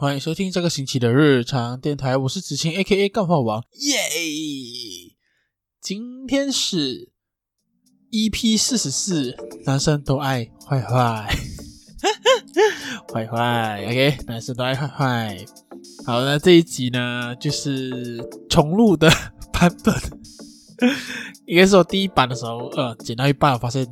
欢迎收听这个星期的日常电台，我是子晴 A.K.A 干话王，耶！今天是 EP 四十四，男生都爱坏坏，坏坏，OK，男生都爱坏坏。好，那这一集呢，就是重录的版本，应该是我第一版的时候，呃，剪到一半，我发现。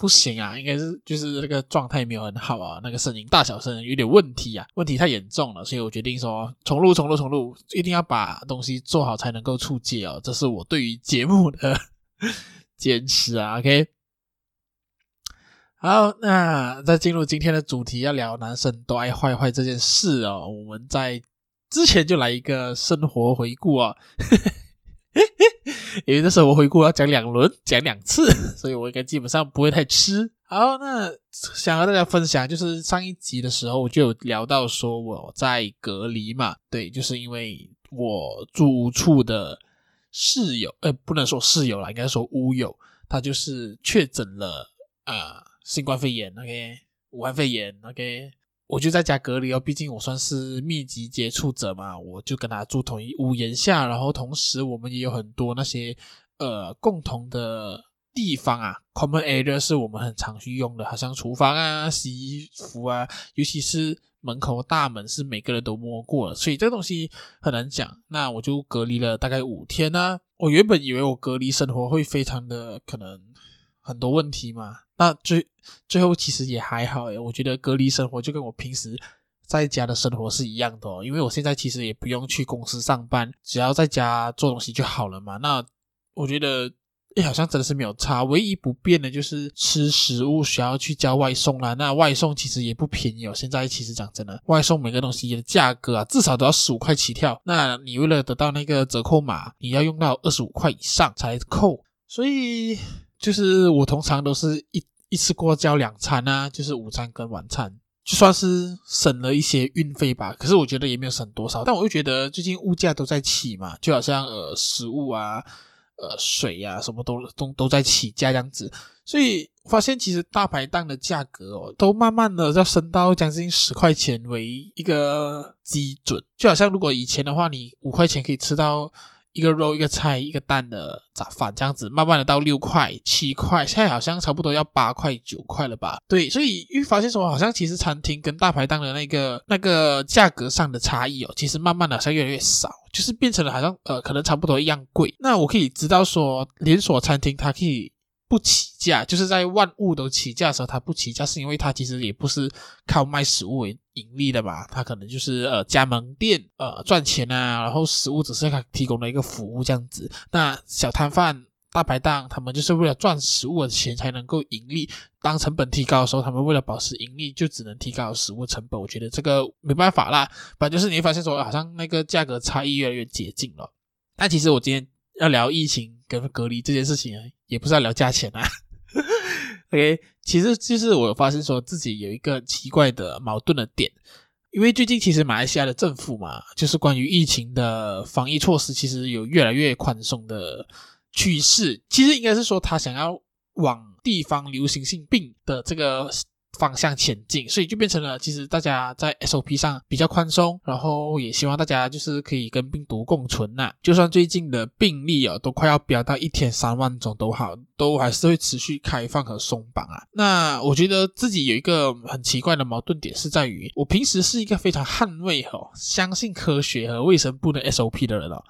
不行啊，应该是就是那个状态没有很好啊，那个声音大小声有点问题啊，问题太严重了，所以我决定说重录、重录、重录，一定要把东西做好才能够出街哦，这是我对于节目的 坚持啊。OK，好，那在进入今天的主题，要聊男生都爱坏坏这件事哦，我们在之前就来一个生活回顾啊。因为这时候我回顾要讲两轮，讲两次，所以我应该基本上不会太吃。好，那想和大家分享，就是上一集的时候我就有聊到说我在隔离嘛，对，就是因为我住处的室友，呃，不能说室友啦，应该说屋友，他就是确诊了啊、新冠肺炎，OK，武汉肺炎，OK。我就在家隔离哦，毕竟我算是密集接触者嘛，我就跟他住同一屋檐下，然后同时我们也有很多那些呃共同的地方啊，common area 是我们很常去用的，好像厨房啊、洗衣服啊，尤其是门口大门是每个人都摸过了，所以这个东西很难讲。那我就隔离了大概五天呢、我原本以为我隔离生活会非常的可能很多问题嘛。那最最后其实也还好诶，我觉得隔离生活就跟我平时在家的生活是一样的哦，因为我现在其实也不用去公司上班，只要在家做东西就好了嘛。那我觉得诶，好像真的是没有差，唯一不变的就是吃食物需要去叫外送啦。那外送其实也不便宜哦，现在其实讲真的，外送每个东西的价格啊，至少都要十五块起跳。那你为了得到那个折扣码，你要用到二十五块以上才扣，所以。就是我通常都是一一次过交两餐啊，就是午餐跟晚餐，就算是省了一些运费吧。可是我觉得也没有省多少，但我又觉得最近物价都在起嘛，就好像呃食物啊、呃水啊什么都都都在起价这样子，所以发现其实大排档的价格哦，都慢慢的要升到将近十块钱为一个基准，就好像如果以前的话，你五块钱可以吃到。一个肉一个菜一个蛋的早饭这样子，慢慢的到六块七块，现在好像差不多要八块九块了吧？对，所以又发现说，好像其实餐厅跟大排档的那个那个价格上的差异哦，其实慢慢的好像越来越少，就是变成了好像呃可能差不多一样贵。那我可以知道说，连锁餐厅它可以。不起价，就是在万物都起价的时候，它不起价，是因为它其实也不是靠卖食物为盈利的吧？它可能就是呃加盟店呃赚钱啊，然后食物只是它提供的一个服务这样子。那小摊贩、大排档，他们就是为了赚食物的钱才能够盈利。当成本提高的时候，他们为了保持盈利，就只能提高食物成本。我觉得这个没办法啦，反正就是你会发现说，好像那个价格差异越来越接近了。但其实我今天要聊疫情跟隔离这件事情。也不是要聊价钱啊，OK，其实就是我发现说自己有一个奇怪的矛盾的点，因为最近其实马来西亚的政府嘛，就是关于疫情的防疫措施，其实有越来越宽松的趋势。其实应该是说他想要往地方流行性病的这个。方向前进，所以就变成了，其实大家在 SOP 上比较宽松，然后也希望大家就是可以跟病毒共存呐。就算最近的病例啊都快要飙到一天三万宗都好，都还是会持续开放和松绑啊。那我觉得自己有一个很奇怪的矛盾点是在于，我平时是一个非常捍卫和相信科学和卫生部的 SOP 的人哦。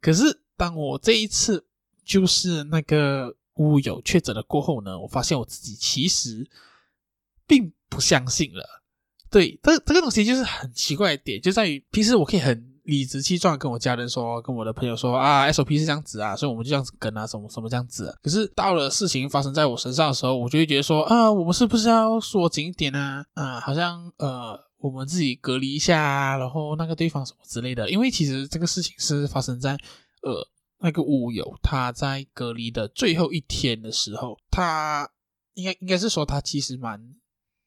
可是当我这一次就是那个屋有确诊了过后呢，我发现我自己其实。并不相信了，对，这这个东西就是很奇怪的点，就在于平时我可以很理直气壮跟我家人说，跟我的朋友说啊，SOP 是这样子啊，所以我们就这样子跟啊，什么什么这样子啊。可是到了事情发生在我身上的时候，我就会觉得说啊，我们是不是要说紧一点啊？啊，好像呃，我们自己隔离一下，然后那个对方什么之类的。因为其实这个事情是发生在呃那个乌友他在隔离的最后一天的时候，他应该应该是说他其实蛮。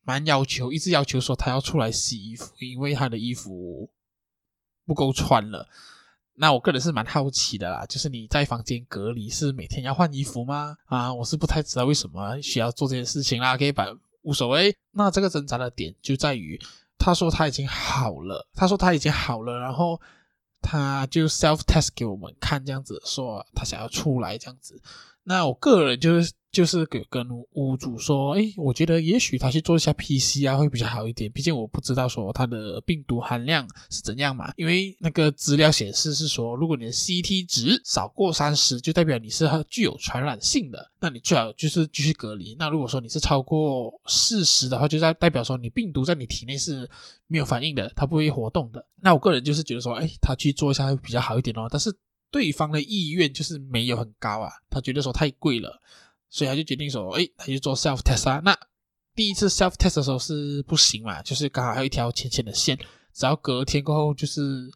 蛮要求，一直要求说他要出来洗衣服，因为他的衣服不够穿了。那我个人是蛮好奇的啦，就是你在房间隔离是每天要换衣服吗？啊，我是不太知道为什么需要做这件事情啦。可以把无所谓。那这个挣扎的点就在于，他说他已经好了，他说他已经好了，然后他就 self test 给我们看，这样子说他想要出来这样子。那我个人就是。就是给跟屋主说，哎，我觉得也许他去做一下 PCR 会比较好一点，毕竟我不知道说他的病毒含量是怎样嘛。因为那个资料显示是说，如果你的 CT 值少过三十，就代表你是具有传染性的，那你最好就是继续隔离。那如果说你是超过四十的话，就代代表说你病毒在你体内是没有反应的，它不会活动的。那我个人就是觉得说，哎，他去做一下会比较好一点哦。但是对方的意愿就是没有很高啊，他觉得说太贵了。所以他就决定说，哎，他就做 self test 啊。那第一次 self test 的时候是不行嘛，就是刚好还有一条浅浅的线，只要隔天过后就是，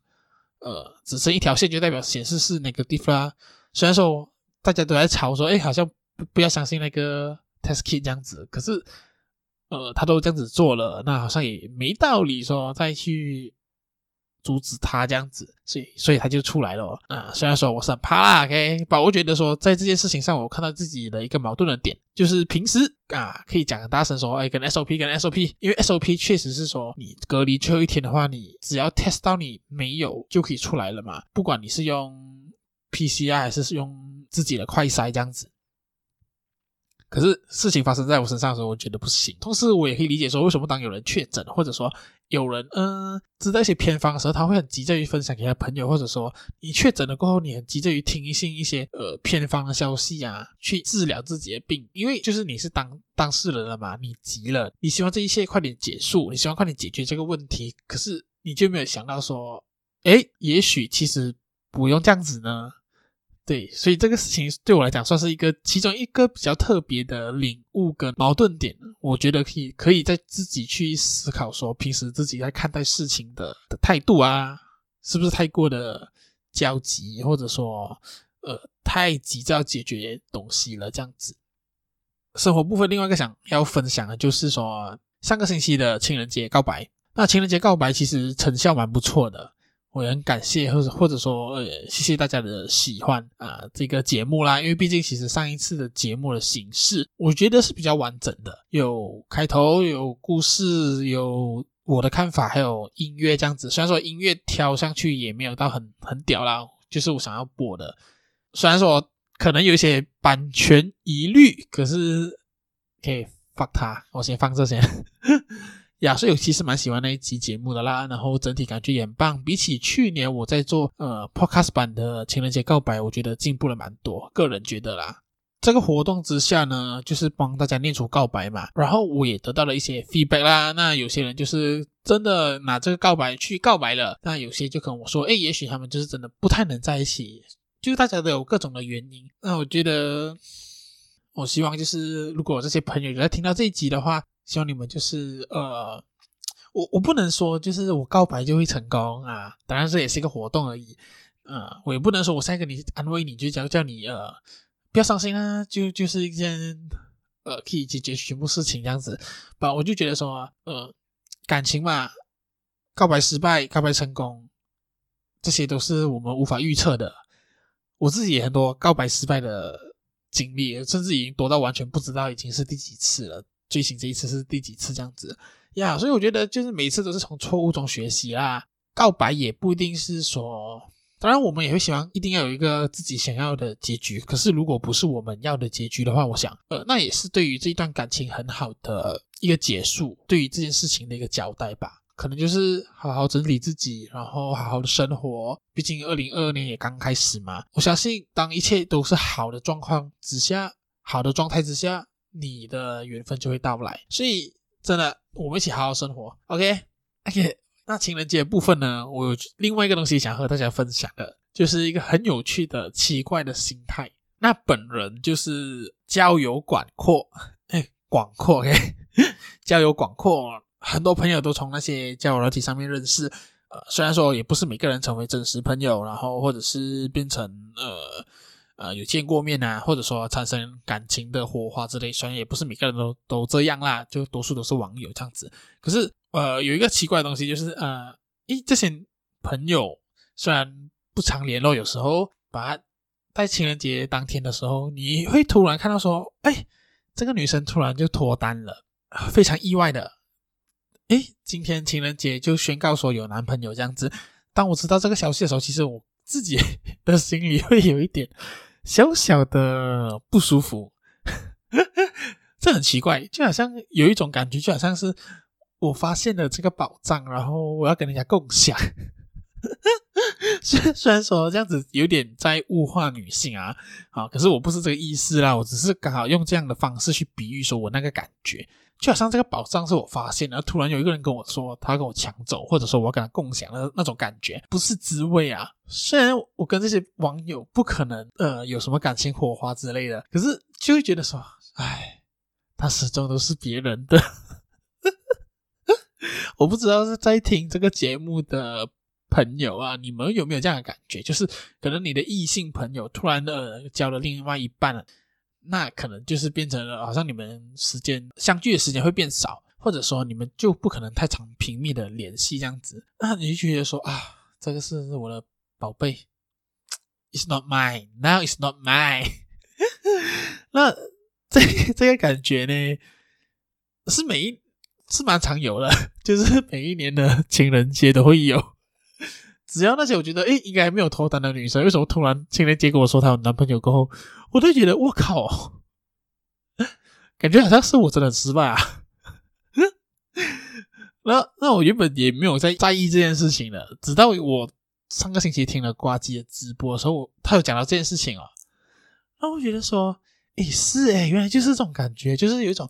呃，只剩一条线就代表显示是哪个地方啦。虽然说大家都在吵说，哎，好像不不要相信那个 test kit 这样子，可是，呃，他都这样子做了，那好像也没道理说再去。阻止他这样子，所以所以他就出来了啊。虽然说我是很怕啦，OK，但我觉得说在这件事情上，我看到自己的一个矛盾的点，就是平时啊可以讲很大声说，哎，跟 SOP 跟 SOP，因为 SOP 确实是说你隔离最后一天的话，你只要 test 到你没有就可以出来了嘛，不管你是用 PCR 还是用自己的快筛这样子。可是事情发生在我身上的时候，我觉得不行。同时，我也可以理解说，为什么当有人确诊，或者说有人嗯、知道一些偏方的时候，他会很急着于分享给他朋友，或者说你确诊了过后，你很急着于听信一些呃偏方的消息啊，去治疗自己的病。因为就是你是当当事人了嘛，你急了，你希望这一切快点结束，你希望快点解决这个问题。可是你就没有想到说，诶，也许其实不用这样子呢。对，所以这个事情对我来讲算是一个其中一个比较特别的领悟跟矛盾点。我觉得可以可以再自己去思考，说平时自己在看待事情的的态度啊，是不是太过的焦急，或者说呃太急着要解决东西了这样子。生活部分另外一个想要分享的就是说，上个星期的情人节告白，那情人节告白其实成效蛮不错的。我也很感谢，或者或者说，呃，谢谢大家的喜欢啊，这个节目啦。因为毕竟，其实上一次的节目的形式，我觉得是比较完整的，有开头，有故事，有我的看法，还有音乐这样子。虽然说音乐挑上去也没有到很很屌啦，就是我想要播的。虽然说可能有一些版权疑虑，可是可以放它，我先放这些。呀，所以我其实蛮喜欢那一集节目的啦，然后整体感觉也很棒。比起去年我在做呃 podcast 版的情人节告白，我觉得进步了蛮多，个人觉得啦。这个活动之下呢，就是帮大家念出告白嘛，然后我也得到了一些 feedback 啦。那有些人就是真的拿这个告白去告白了，那有些就跟我说，诶，也许他们就是真的不太能在一起，就是大家都有各种的原因。那我觉得，我希望就是如果这些朋友有在听到这一集的话。希望你们就是呃，我我不能说就是我告白就会成功啊，当然这也是一个活动而已，呃，我也不能说我现在跟你安慰你就叫叫你呃不要伤心啊，就就是一件呃可以解决全部事情这样子，吧，我就觉得说呃感情嘛，告白失败、告白成功，这些都是我们无法预测的。我自己也很多告白失败的经历，甚至已经多到完全不知道已经是第几次了。最新这一次是第几次这样子呀？所以我觉得就是每次都是从错误中学习啦。告白也不一定是说，当然我们也会希望一定要有一个自己想要的结局。可是如果不是我们要的结局的话，我想，呃，那也是对于这一段感情很好的一个结束，对于这件事情的一个交代吧。可能就是好好整理自己，然后好好的生活。毕竟二零二二年也刚开始嘛。我相信当一切都是好的状况之下，好的状态之下。你的缘分就会到来，所以真的，我们一起好好生活，OK？OK？、那情人节部分呢？我有另外一个东西想和大家分享的，就是一个很有趣的、奇怪的心态。那本人就是交友广阔，哎，广阔，OK？交友广阔，很多朋友都从那些交友软体上面认识。呃，虽然说也不是每个人成为真实朋友，然后或者是变成呃。呃，有见过面啊，或者说产生感情的火花之类，虽然也不是每个人都都这样啦，就多数都是网友这样子。可是，呃，有一个奇怪的东西就是，呃，诶，这些朋友虽然不常联络，有时候把在情人节当天的时候，你会突然看到说，哎，这个女生突然就脱单了，非常意外的。诶，今天情人节就宣告说有男朋友这样子。当我知道这个消息的时候，其实我自己 的心里会有一点小小的不舒服。这很奇怪，就好像有一种感觉，就好像是我发现了这个宝藏，然后我要跟人家共享。虽虽然说这样子有点在物化女性啊，啊，可是我不是这个意思啦，我只是刚好用这样的方式去比喻说我那个感觉。就好像这个宝藏是我发现的，突然有一个人跟我说他跟我抢走，或者说我要跟他共享的那种感觉，不是滋味啊。虽然我跟这些网友不可能呃有什么感情火花之类的，可是就会觉得说，哎，他始终都是别人的。我不知道是在听这个节目的朋友啊，你们有没有这样的感觉？就是可能你的异性朋友突然的交了另外一半了。那可能就是变成了，好像你们时间相聚的时间会变少，或者说你们就不可能太常频密的联系这样子。那你就觉得说啊，这个是我的宝贝，It's not mine now, it's not mine。那这这个感觉呢，是每一是蛮常有的，就是每一年的情人节都会有。只要那些我觉得诶应该没有脱单的女生，为什么突然情人节跟我说她有男朋友过后，我都觉得我靠，感觉好像是我真的很失败啊。那那我原本也没有在在意这件事情的，直到我上个星期听了呱吉的直播的时候，他有讲到这件事情啊。那我觉得说，诶是诶原来就是这种感觉，就是有一种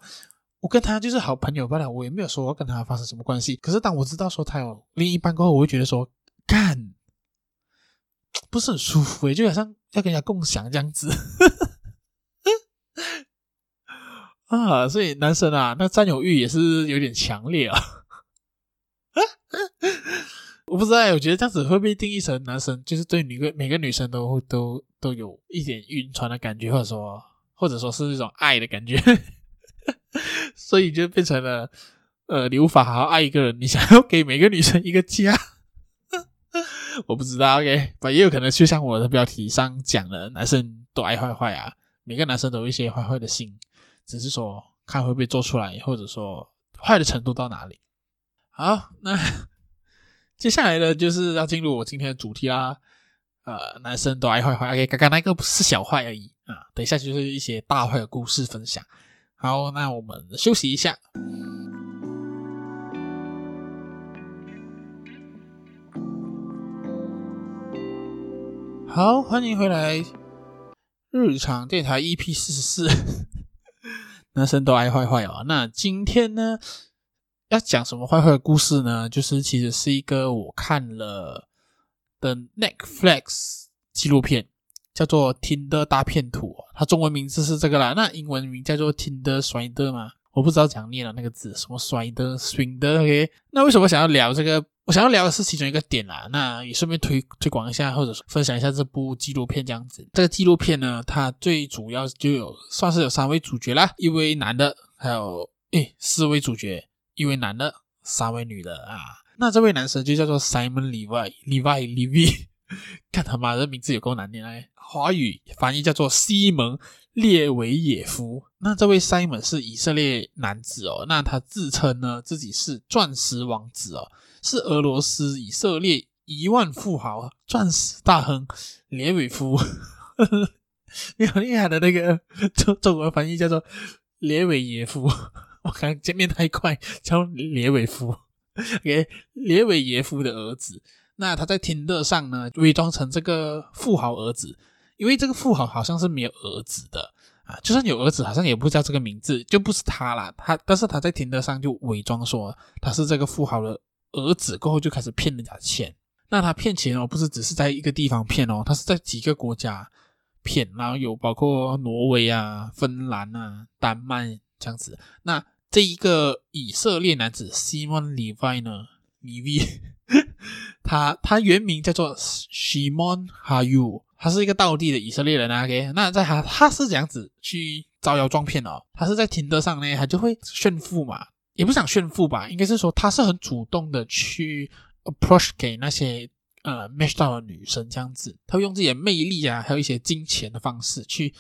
我跟他就是好朋友罢了，我也没有说我跟他发生什么关系。可是当我知道说他有另一半过后，我会觉得说。干，不是很舒服诶，就好像要跟人家共享这样子 啊，所以男生啊，那占有欲也是有点强烈啊。我不知道，我觉得这样子会不会定义成男生就是对每个每个女生都都都有一点晕船的感觉，或者说或者说是一种爱的感觉，所以就变成了呃，你无法好好爱一个人，你想要给每个女生一个家。我不知道，OK，也有可能就像我的标题上讲的，男生都爱坏坏啊，每个男生都有一些坏坏的心，只是说看会不会做出来，或者说坏的程度到哪里。好，那 接下来呢，就是要进入我今天的主题啦。呃，男生都爱坏坏，OK，刚刚那个不是小坏而已啊，等一下就是一些大坏的故事分享。好，那我们休息一下。好，欢迎回来，日常电台 EP 四十四，男生都爱坏坏哦。那今天呢，要讲什么坏坏的故事呢？就是其实是一个我看了的 Netflix 纪录片，叫做《Tinder 大骗徒》，它中文名字是这个啦，那英文名叫做 Tinder Swindler 嘛，我不知道怎样念了那个字，什么 Swindler Swindler OK。那为什么想要聊这个？我想要聊的是其中一个点啦，那也顺便推推广一下，或者说分享一下这部纪录片这样子。这个纪录片呢，它最主要就有算是有三位主角啦，一位男的，还有诶四位主角，一位男的，三位女的啊。那这位男生就叫做 Simon Levi，Levi Levi，看他妈的名字有够难念哎，华语翻译叫做西蒙列维耶夫。那这位 Simon 是以色列男子哦，那他自称呢自己是钻石王子哦。是俄罗斯以色列亿万富豪、钻石大亨列维夫，你好厉害的那个中中文翻译叫做列维耶夫，我刚见面太快叫列维夫给列维耶夫的儿子。那他在 Tinder 上呢，伪装成这个富豪儿子，因为这个富豪好像是没有儿子的啊，就算有儿子，好像也不叫这个名字，就不是他啦。他但是他在 Tinder 上就伪装说他是这个富豪的。儿子过后就开始骗人家钱，那他骗钱哦，不是只是在一个地方骗哦，他是在几个国家骗，然后有包括挪威啊、芬兰啊、丹麦这样子。那这一个以色列男子 Simon Levi 呢，Levi，他他原名叫做 Simon Hayu，他是一个道地的以色列人啊。OK，那在他他是这样子去招摇撞骗哦，他是在 Tinder 上呢，他就会炫富嘛。也不想炫富吧，应该是说他是很主动的去 approach 给那些呃 match 到的女生这样子，他会用自己的魅力啊，还有一些金钱的方式去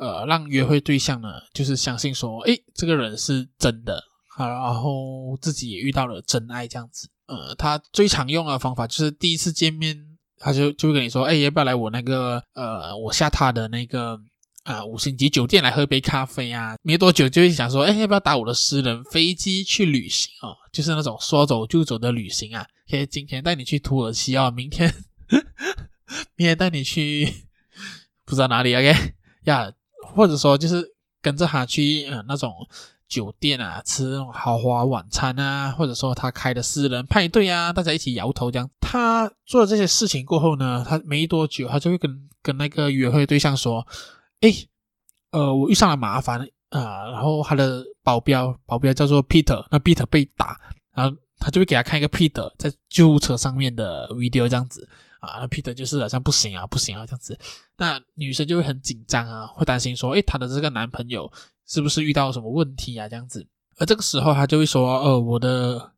呃让约会对象呢，就是相信说，诶，这个人是真的好，然后自己也遇到了真爱这样子。呃，他最常用的方法就是第一次见面，他就就会跟你说，哎，要不要来我那个呃，我下榻的那个啊、五星级酒店来喝杯咖啡啊？没多久就会想说，哎，要不要打我的私人飞机去旅行哦？就是那种说走就走的旅行啊。可以今天带你去土耳其哦，明天 明天带你去 不知道哪里，OK 呀？或者说就是跟着他去呃那种。酒店啊，吃豪华晚餐啊，或者说他开的私人派对啊，大家一起摇头这样。他做了这些事情过后呢，他没多久，他就会跟跟那个约会对象说：“诶，呃，我遇上了麻烦啊。”然后他的保镖，保镖叫做 Peter，那 Peter 被打，然后他就会给他看一个 Peter 在救护车上面的 video 这样子啊。那 Peter 就是好像不行啊，不行啊这样子。那女生就会很紧张啊，会担心说：“诶，她的这个男朋友。”是不是遇到什么问题啊？这样子，而这个时候他就会说：“呃，我的，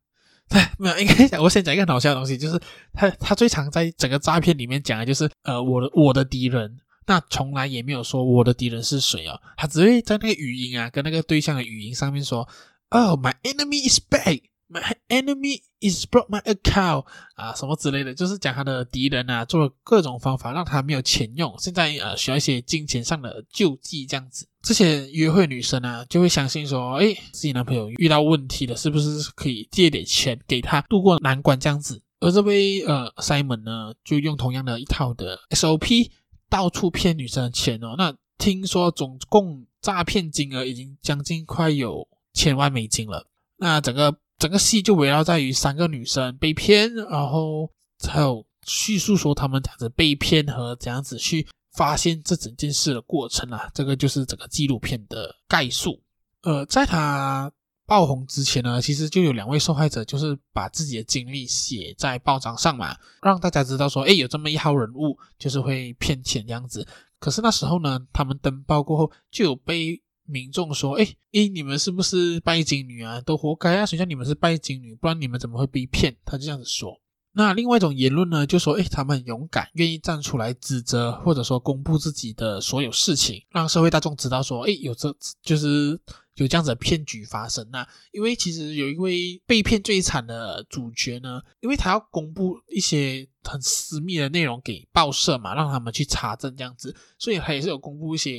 对，没有，应该讲，我先讲一个很好笑的东西，就是他他最常在整个诈骗里面讲的就是，呃，我的我的敌人，那从来也没有说我的敌人是谁哦，他只会在那个语音啊，跟那个对象的语音上面说，Oh, my enemy is back。” My enemy is broke my account 啊，什么之类的，就是讲他的敌人啊，做了各种方法让他没有钱用，现在呃需要一些金钱上的救济这样子。这些约会女生呢，就会相信说，哎，自己男朋友遇到问题了，是不是可以借点钱给他度过难关这样子？而这位呃 Simon 呢，就用同样的一套的 SOP 到处骗女生的钱哦。那听说总共诈骗金额已经将近快有千万美金了。那整个。整个戏就围绕在于三个女生被骗，然后还有叙述说他们这样子被骗和怎样子去发现这整件事的过程啊，这个就是整个纪录片的概述。呃，在他爆红之前呢，其实就有两位受害者，就是把自己的经历写在报章上嘛，让大家知道说，哎，有这么一号人物，就是会骗钱这样子。可是那时候呢，他们登报过后就有被。民众说：“哎哎，你们是不是拜金女啊？都活该啊！谁叫你们是拜金女，不然你们怎么会被骗？”他就这样子说。那另外一种言论呢，就说：“哎，他们很勇敢，愿意站出来指责，或者说公布自己的所有事情，让社会大众知道说，哎，有这就是有这样子的骗局发生。那因为其实有一位被骗最惨的主角呢，因为他要公布一些很私密的内容给报社嘛，让他们去查证这样子，所以他也是有公布一些。”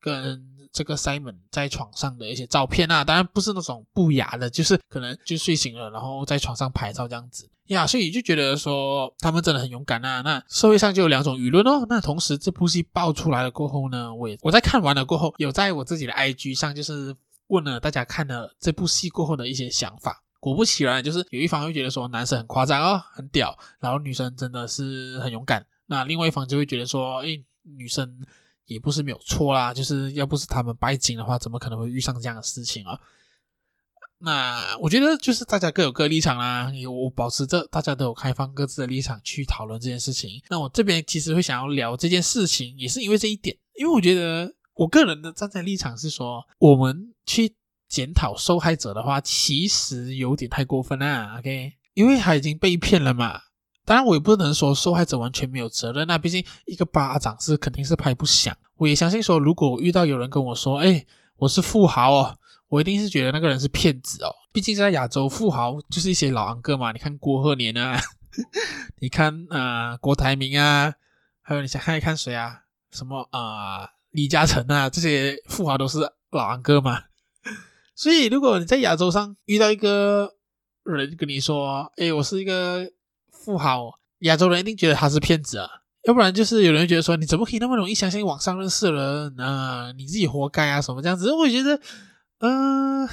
跟这个 Simon 在床上的一些照片啊，当然不是那种不雅的，就是可能就睡醒了，然后在床上拍照这样子呀，所以就觉得说他们真的很勇敢啊。那社会上就有两种舆论哦。那同时这部戏爆出来了过后呢，我也我在看完了过后，有在我自己的 IG 上就是问了大家看了这部戏过后的一些想法。果不其然，就是有一方会觉得说男生很夸张哦，很屌，然后女生真的是很勇敢。那另外一方就会觉得说，诶，女生。也不是没有错啦，就是要不是他们拜金的话，怎么可能会遇上这样的事情啊？那我觉得就是大家各有各立场啦，我保持着大家都有开放各自的立场去讨论这件事情。那我这边其实会想要聊这件事情，也是因为这一点，因为我觉得我个人的站在立场是说，我们去检讨受害者的话，其实有点太过分啦。OK，因为他已经被骗了嘛。当然，我也不能说受害者完全没有责任。那毕竟一个巴掌是肯定是拍不响。我也相信说，如果遇到有人跟我说：“哎，我是富豪哦”，我一定是觉得那个人是骗子哦。毕竟在亚洲，富豪就是一些老安哥嘛。你看郭鹤年啊，你看啊、郭台铭啊，还有你想看一看谁啊？什么啊、李嘉诚啊，这些富豪都是老安哥嘛。所以，如果你在亚洲上遇到一个人跟你说：“哎，我是一个。”富豪，亚洲人一定觉得他是骗子啊，要不然就是有人觉得说，你怎么可以那么容易相信网上认识的人啊？你自己活该啊，什么这样子？我觉得，嗯、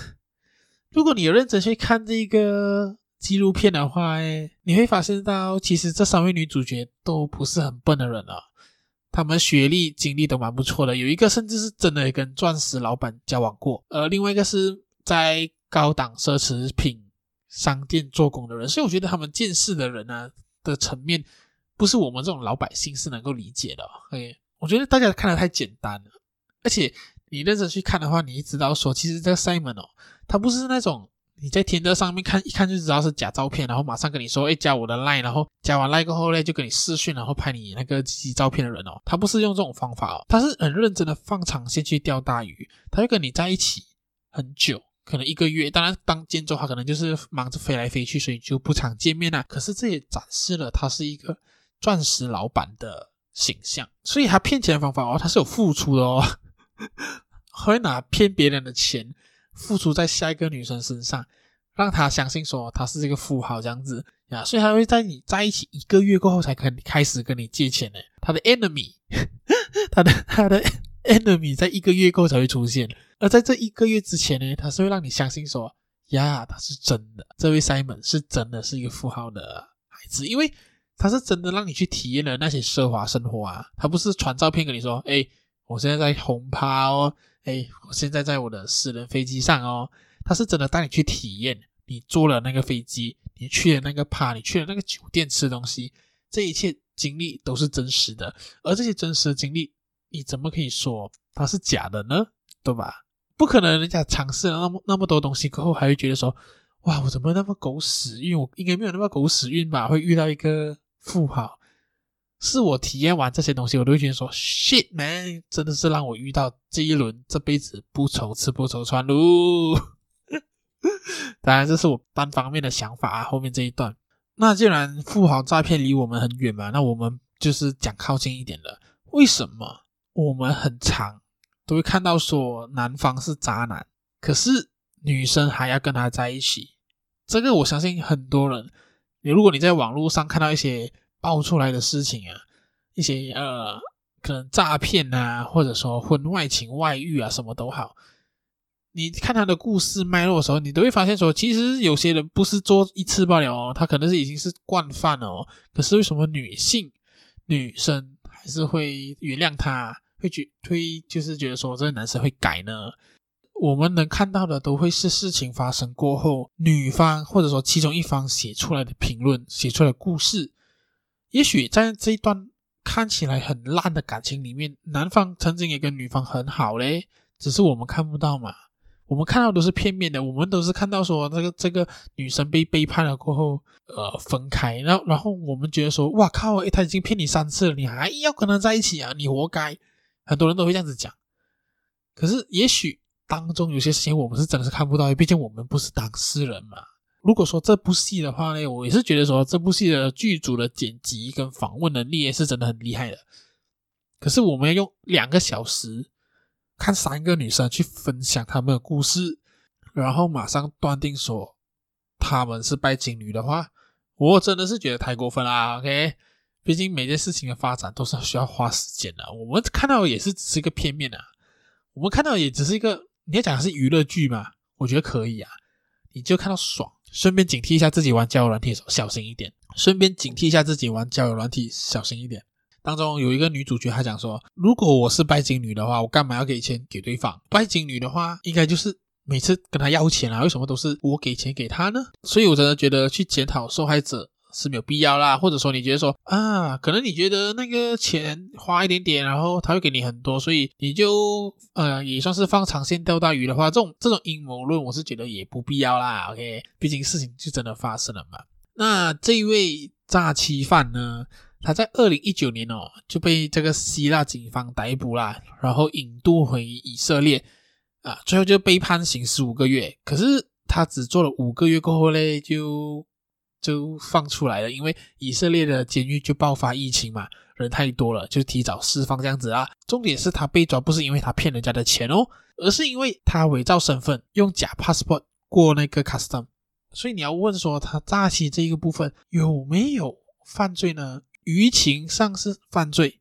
如果你有认真去看这个纪录片的话，哎，你会发现到其实这三位女主角都不是很笨的人啊，她们学历、经历都蛮不错的，有一个甚至是真的跟钻石老板交往过，而另外一个是在高档奢侈品。商店做工的人，所以我觉得他们见识的人呢、的层面，不是我们这种老百姓是能够理解的。OK，我觉得大家看得太简单了，而且你认真去看的话，你知道说，其实这个 Simon 哦，他不是那种你在天德上面看一看就知道是假照片，然后马上跟你说，哎，加我的 Line，然后加完 Line 过后呢，就跟你视讯，然后拍你那个机器照片的人哦，他不是用这种方法哦，他是很认真的放长线去钓大鱼，他会跟你在一起很久。可能一个月。当然，当建州他可能就是忙着飞来飞去，所以就不常见面啦。可是这也展示了他是一个钻石老板的形象，所以他骗钱的方法哦，他是有付出的哦，会拿骗别人的钱付出在下一个女生身上，让他相信说他是这个富豪这样子呀，所以他会在你在一起一个月过后才可开始跟你借钱呢。他的 enemy，他 的他的。Enemy 在一个月后才会出现，而在这一个月之前呢，他是会让你相信说，呀，他是真的，这位 Simon 是真的是一个富豪的孩子，因为他是真的让你去体验了那些奢华生活啊，他不是传照片跟你说，诶，我现在在轰趴哦，诶，我现在在我的私人飞机上哦，他是真的带你去体验，你坐了那个飞机，你去了那个趴，你去了那个酒店吃东西，这一切经历都是真实的，而这些真实的经历。你怎么可以说它是假的呢？对吧？不可能，人家尝试了那么那么多东西过后，还会觉得说，哇，我怎么那么狗屎运？我应该没有那么狗屎运吧？会遇到一个富豪，是我体验完这些东西，我都会觉得说，shit man，真的是让我遇到这一轮这辈子不愁吃不愁穿喽。当然，这是我单方面的想法啊。后面这一段，那既然富豪诈骗离我们很远嘛，那我们就是讲靠近一点的，为什么？我们很常都会看到说男方是渣男，可是女生还要跟他在一起。这个我相信很多人，你如果你在网络上看到一些爆出来的事情啊，一些呃可能诈骗啊，或者说婚外情、外遇啊，什么都好，你看他的故事脉络的时候，你都会发现说，其实有些人不是做一次罢了哦，他可能是已经是惯犯了哦。可是为什么女性女生还是会原谅他？会觉会就是觉得说这个男生会改呢？我们能看到的都会是事情发生过后，女方或者说其中一方写出来的评论，写出来的故事。也许在这一段看起来很烂的感情里面，男方曾经也跟女方很好嘞，只是我们看不到嘛。我们看到都是片面的，我们都是看到说这个这个女生被背叛了过后，呃，分开，然后然后我们觉得说，哇靠，诶，他已经骗你三次了，你还要跟他在一起啊？你活该。很多人都会这样子讲，可是也许当中有些事情我们是真的是看不到，毕竟我们不是当事人嘛。如果说这部戏的话呢，我也是觉得说这部戏的剧组的剪辑跟访问能力也是真的很厉害的。可是我们要用两个小时看三个女生去分享她们的故事，然后马上断定说她们是拜金女的话，我真的是觉得太过分啦。OK。毕竟每件事情的发展都是需要花时间的，我们看到的也是只是一个片面啊，我们看到的也只是一个，你要讲的是娱乐剧嘛？我觉得可以啊，你就看到爽，顺便警惕一下自己玩交友软体的时候小心一点，顺便警惕一下自己玩交友软体小心一点。当中有一个女主角，她讲说，如果我是拜金女的话，我干嘛要给钱给对方？拜金女的话，应该就是每次跟她要钱啊，为什么都是我给钱给她呢？所以我真的觉得去检讨受害者。是没有必要啦，或者说你觉得说啊，可能你觉得那个钱花一点点，然后他会给你很多，所以你就呃也算是放长线钓大鱼的话，这种这种阴谋论我是觉得也不必要啦。OK，毕竟事情就真的发生了嘛。那这一位诈欺犯呢，他在二零一九年哦就被这个希腊警方逮捕啦，然后引渡回以色列啊，最后就被判刑十五个月。可是他只做了五个月过后嘞，就。就放出来了，因为以色列的监狱就爆发疫情嘛，人太多了，就提早释放这样子啊。重点是他被抓不是因为他骗人家的钱哦，而是因为他伪造身份，用假 passport 过那个 custom。所以你要问说他诈欺这一个部分有没有犯罪呢？舆情上是犯罪，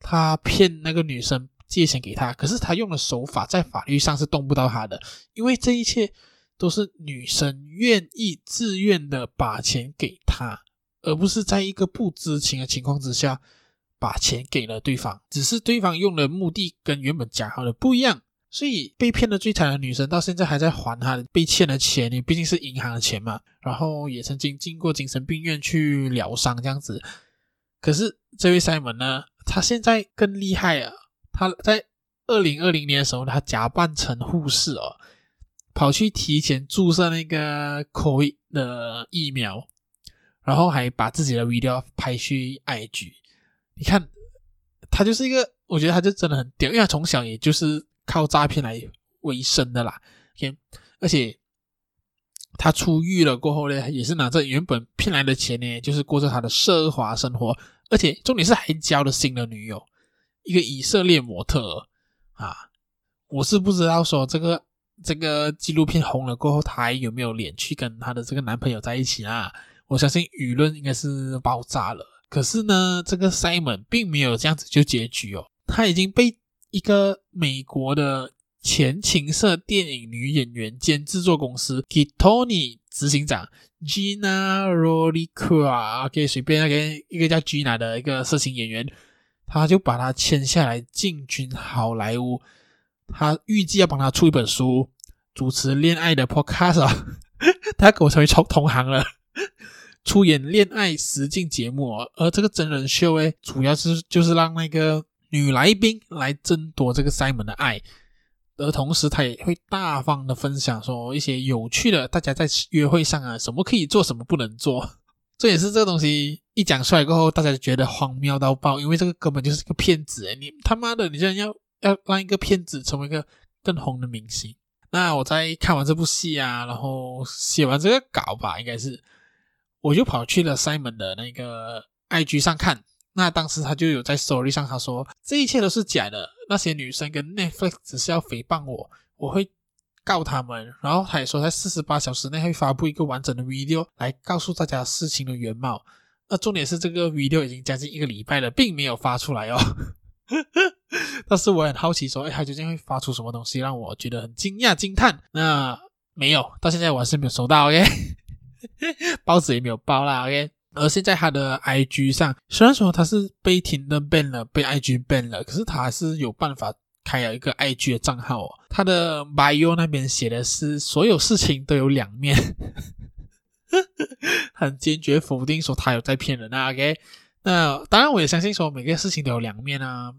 他骗那个女生借钱给他，可是他用的手法在法律上是动不到他的，因为这一切。都是女生愿意自愿的把钱给他，而不是在一个不知情的情况之下把钱给了对方。只是对方用的目的跟原本讲好的不一样，所以被骗的最惨的女生到现在还在还她被欠的钱。你毕竟是银行的钱嘛，然后也曾经进过精神病院去疗伤这样子。可是这位 Simon 呢，他现在更厉害啊！他在二零二零年的时候，他假扮成护士哦。跑去提前注射那个 COVID 的疫苗，然后还把自己的 video 拍去 IG。你看，他就是一个，我觉得他就真的很屌，因为他从小也就是靠诈骗来为生的啦。OK，而且他出狱了过后呢，也是拿着原本骗来的钱呢，就是过着他的奢华生活，而且重点是还交了新的女友，一个以色列模特啊。我是不知道说这个这个纪录片红了过后，她还有没有脸去跟她的这个男朋友在一起啊？我相信舆论应该是爆炸了。可是呢，这个 Simon 并没有这样子就结局哦，他已经被一个美国的前情色电影女演员兼制作公司 Gitoni 执行长 Gina Rodriguez，OK，随便那个一个叫 Gina 的一个色情演员，他就把他签下来进军好莱坞。他预计要帮他出一本书，主持恋爱的 podcast，他跟我成为同同行了。出演恋爱实境节目，而这个真人秀诶，主要是就是让那个女来宾来争夺这个 Simon 的爱，而同时他也会大方的分享说一些有趣的，大家在约会上啊，什么可以做，什么不能做。这也是这个东西一讲出来过后，大家就觉得荒谬到爆，因为这个根本就是个骗子诶，你他妈的，你竟然要要让一个骗子成为一个更红的明星？那我在看完这部戏啊，然后写完这个稿吧，应该是。我就跑去了 Simon 的那个 IG 上看，那当时他就有在 Story 上他说这一切都是假的，那些女生跟 Netflix 只是要诽谤我，我会告他们。然后他也说在四十八小时内会发布一个完整的 video 来告诉大家事情的原貌。那重点是这个 video 已经将近一个礼拜了，并没有发出来哦。但是我很好奇说，哎，他究竟会发出什么东西让我觉得很惊讶惊叹？那没有，到现在我还是没有收到。OK。包子也没有包啦，OK。而现在他的 IG 上，虽然说他是被停登 ban 了，被 IG ban 了，可是他还是有办法开了一个 IG 的账号哦。他的 bio 那边写的是所有事情都有两面，很坚决否定说他有在骗人啊，OK。那当然我也相信说每个事情都有两面啊。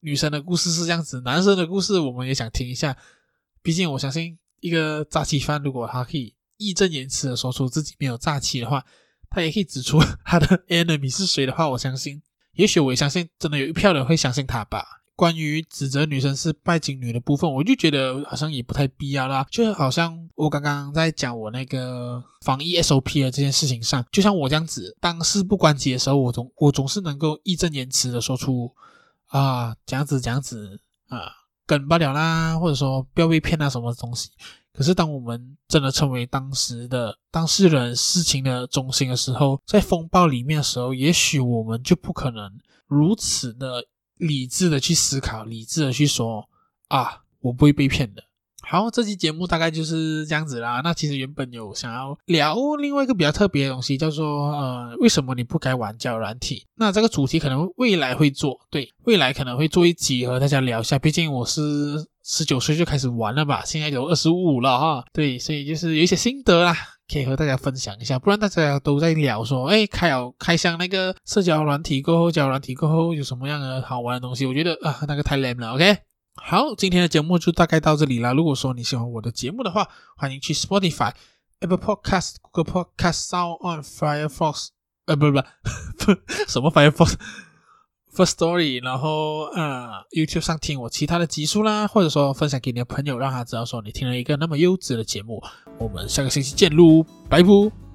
女生的故事是这样子，男生的故事我们也想听一下。毕竟我相信一个诈欺犯，如果他可以。义正言辞的说出自己没有诈欺的话，他也可以指出 他的 enemy 是谁的话，我相信，也许我也相信，真的有一票人会相信他吧。关于指责女生是拜金女的部分，我就觉得好像也不太必要啦。就好像我刚刚在讲我那个防疫 SOP 的这件事情上，就像我这样子，当事不关己的时候，我总我总是能够义正言辞的说出啊，这样子这样子啊，梗不了啦，或者说不要被骗啊什么东西。可是，当我们真的成为当时的当事人、事情的中心的时候，在风暴里面的时候，也许我们就不可能如此的理智的去思考，理智的去说啊，我不会被骗的。好，这期节目大概就是这样子啦。那其实原本有想要聊另外一个比较特别的东西，叫做呃，为什么你不该玩交友软体？那这个主题可能未来会做，对，未来可能会做一集和大家聊一下。毕竟我是十九岁就开始玩了吧，现在有二十五了哈。对，所以就是有一些心得啦，可以和大家分享一下。不然大家都在聊说，哎，开了开箱那个社交软体过后，交友软体过后有什么样的好玩的东西？我觉得啊，那个太 lame 了，OK。好，今天的节目就大概到这里了。如果说你喜欢我的节目的话，欢迎去 Spotify、Apple Podcast、Google Podcast、Sound On、Firefox，呃，不不不，什么 Firefox，First Story，然后呃，YouTube 上听我其他的集数啦，或者说分享给你的朋友，让他知道说你听了一个那么优质的节目。我们下个星期见喽，拜拜。